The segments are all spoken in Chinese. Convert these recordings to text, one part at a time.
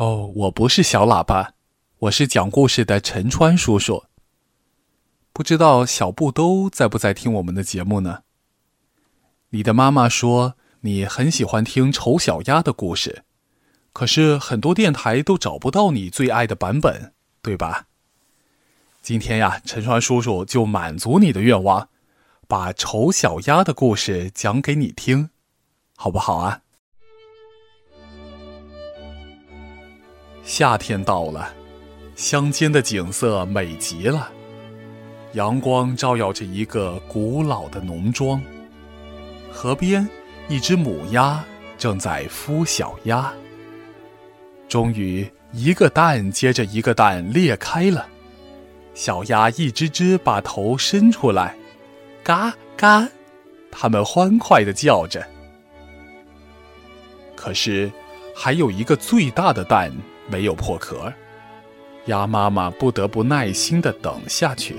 哦我不是小喇叭，我是讲故事的陈川叔叔。不知道小布兜在不在听我们的节目呢？你的妈妈说你很喜欢听丑小鸭的故事，可是很多电台都找不到你最爱的版本，对吧？今天呀，陈川叔叔就满足你的愿望，把丑小鸭的故事讲给你听，好不好啊？夏天到了，乡间的景色美极了。阳光照耀着一个古老的农庄，河边一只母鸭正在孵小鸭。终于，一个蛋接着一个蛋裂开了，小鸭一只只把头伸出来，嘎嘎，它们欢快的叫着。可是，还有一个最大的蛋。没有破壳，鸭妈妈不得不耐心的等下去。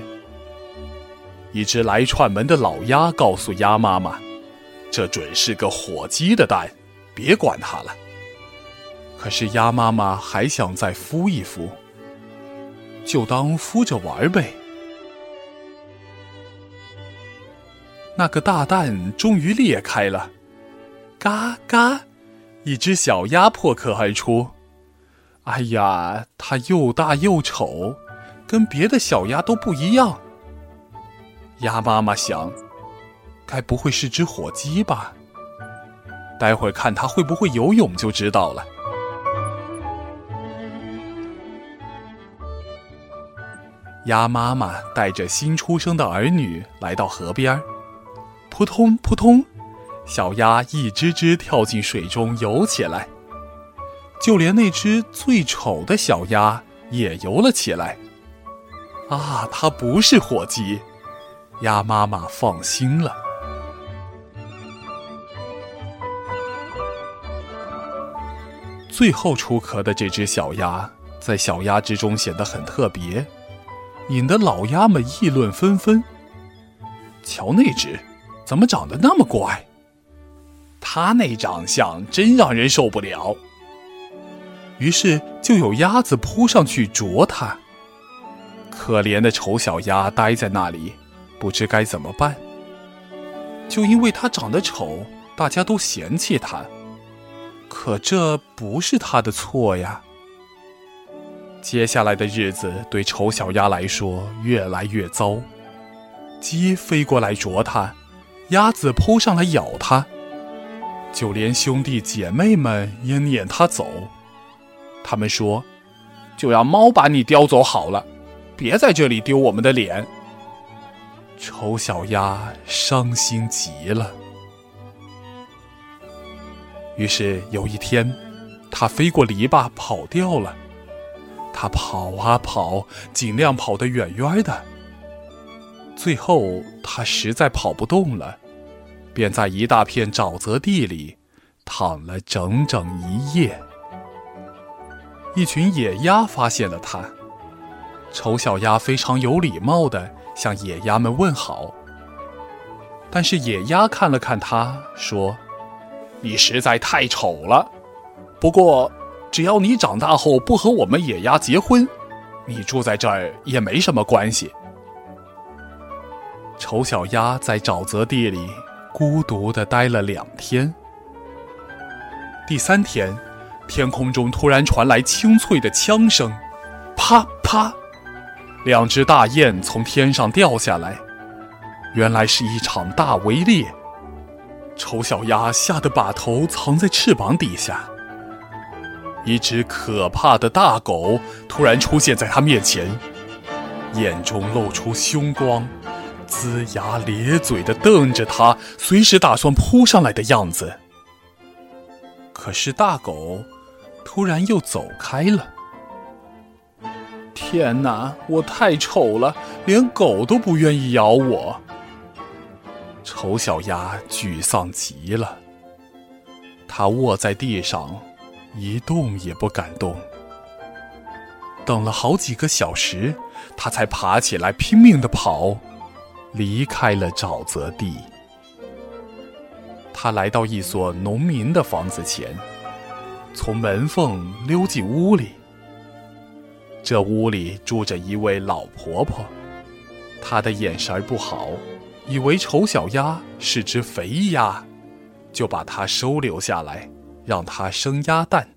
一只来串门的老鸭告诉鸭妈妈：“这准是个火鸡的蛋，别管它了。”可是鸭妈妈还想再孵一孵，就当孵着玩呗。那个大蛋终于裂开了，嘎嘎，一只小鸭破壳而出。哎呀，它又大又丑，跟别的小鸭都不一样。鸭妈妈想，该不会是只火鸡吧？待会儿看它会不会游泳就知道了。鸭妈妈带着新出生的儿女来到河边扑通扑通，小鸭一只只跳进水中游起来。就连那只最丑的小鸭也游了起来。啊，它不是火鸡，鸭妈妈放心了。最后出壳的这只小鸭，在小鸭之中显得很特别，引得老鸭们议论纷纷。瞧那只，怎么长得那么怪？它那长相真让人受不了。于是就有鸭子扑上去啄它。可怜的丑小鸭呆在那里，不知该怎么办。就因为它长得丑，大家都嫌弃它。可这不是它的错呀。接下来的日子对丑小鸭来说越来越糟。鸡飞过来啄它，鸭子扑上来咬它，就连兄弟姐妹们也撵它走。他们说：“就让猫把你叼走好了，别在这里丢我们的脸。”丑小鸭伤心极了。于是有一天，它飞过篱笆跑掉了。它跑啊跑，尽量跑得远远的。最后，它实在跑不动了，便在一大片沼泽地里躺了整整一夜。一群野鸭发现了它，丑小鸭非常有礼貌地向野鸭们问好。但是野鸭看了看它，说：“你实在太丑了。不过，只要你长大后不和我们野鸭结婚，你住在这儿也没什么关系。”丑小鸭在沼泽地里孤独地待了两天。第三天。天空中突然传来清脆的枪声，啪啪，两只大雁从天上掉下来，原来是一场大围猎。丑小鸭吓得把头藏在翅膀底下。一只可怕的大狗突然出现在它面前，眼中露出凶光，龇牙咧嘴地瞪着它，随时打算扑上来的样子。可是大狗。突然又走开了。天哪，我太丑了，连狗都不愿意咬我。丑小鸭沮丧极了，它卧在地上，一动也不敢动。等了好几个小时，它才爬起来，拼命的跑，离开了沼泽地。它来到一所农民的房子前。从门缝溜进屋里，这屋里住着一位老婆婆，她的眼神不好，以为丑小鸭是只肥鸭，就把它收留下来，让它生鸭蛋。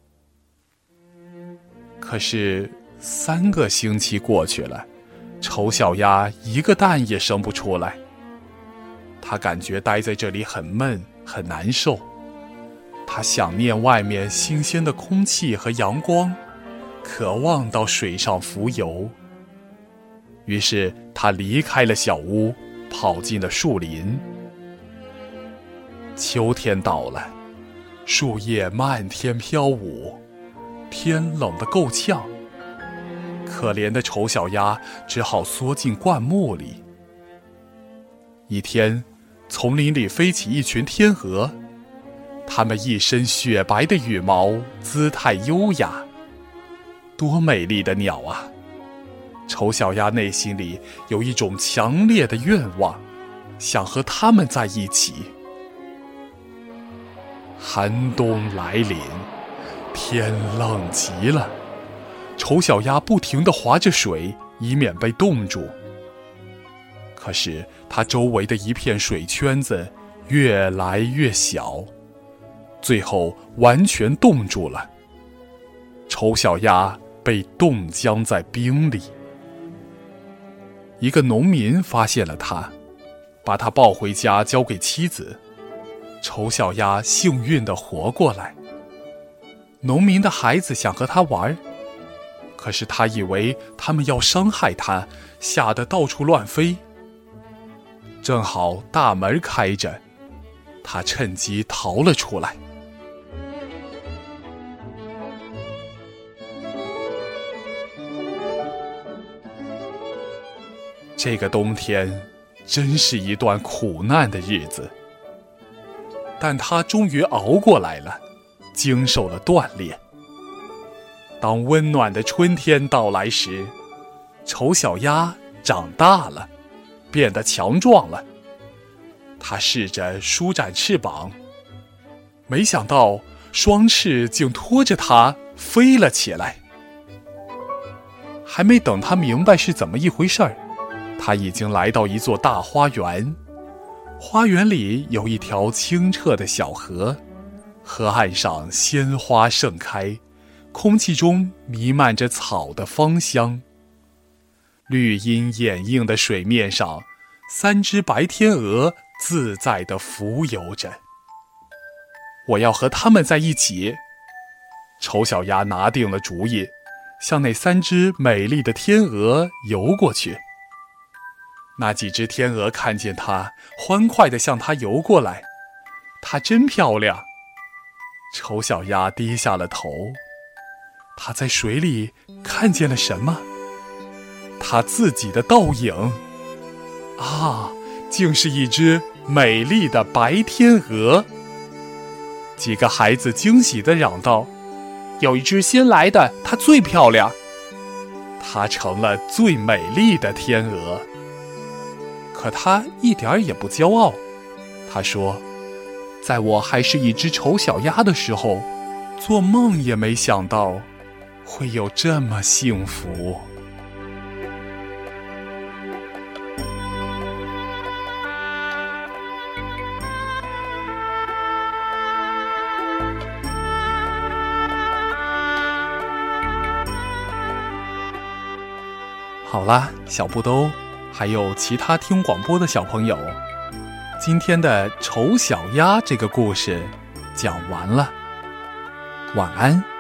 可是三个星期过去了，丑小鸭一个蛋也生不出来。它感觉待在这里很闷，很难受。它想念外面新鲜的空气和阳光。渴望到水上浮游，于是他离开了小屋，跑进了树林。秋天到了，树叶漫天飘舞，天冷得够呛。可怜的丑小鸭只好缩进灌木里。一天，丛林里飞起一群天鹅，它们一身雪白的羽毛，姿态优雅。多美丽的鸟啊！丑小鸭内心里有一种强烈的愿望，想和它们在一起。寒冬来临，天冷极了，丑小鸭不停地划着水，以免被冻住。可是它周围的一片水圈子越来越小，最后完全冻住了。丑小鸭。被冻僵在冰里。一个农民发现了他，把他抱回家交给妻子。丑小鸭幸运的活过来。农民的孩子想和他玩，可是他以为他们要伤害他，吓得到处乱飞。正好大门开着，他趁机逃了出来。这个冬天，真是一段苦难的日子。但他终于熬过来了，经受了锻炼。当温暖的春天到来时，丑小鸭长大了，变得强壮了。它试着舒展翅膀，没想到双翅竟拖着它飞了起来。还没等他明白是怎么一回事儿。他已经来到一座大花园，花园里有一条清澈的小河，河岸上鲜花盛开，空气中弥漫着草的芳香。绿荫掩映的水面上，三只白天鹅自在地浮游着。我要和它们在一起。丑小鸭拿定了主意，向那三只美丽的天鹅游过去。那几只天鹅看见它，欢快地向它游过来。它真漂亮。丑小鸭低下了头。它在水里看见了什么？它自己的倒影。啊，竟是一只美丽的白天鹅。几个孩子惊喜地嚷道：“有一只新来的，它最漂亮。它成了最美丽的天鹅。”可他一点儿也不骄傲。他说：“在我还是一只丑小鸭的时候，做梦也没想到会有这么幸福。”好啦，小布兜。还有其他听广播的小朋友，今天的丑小鸭这个故事讲完了，晚安。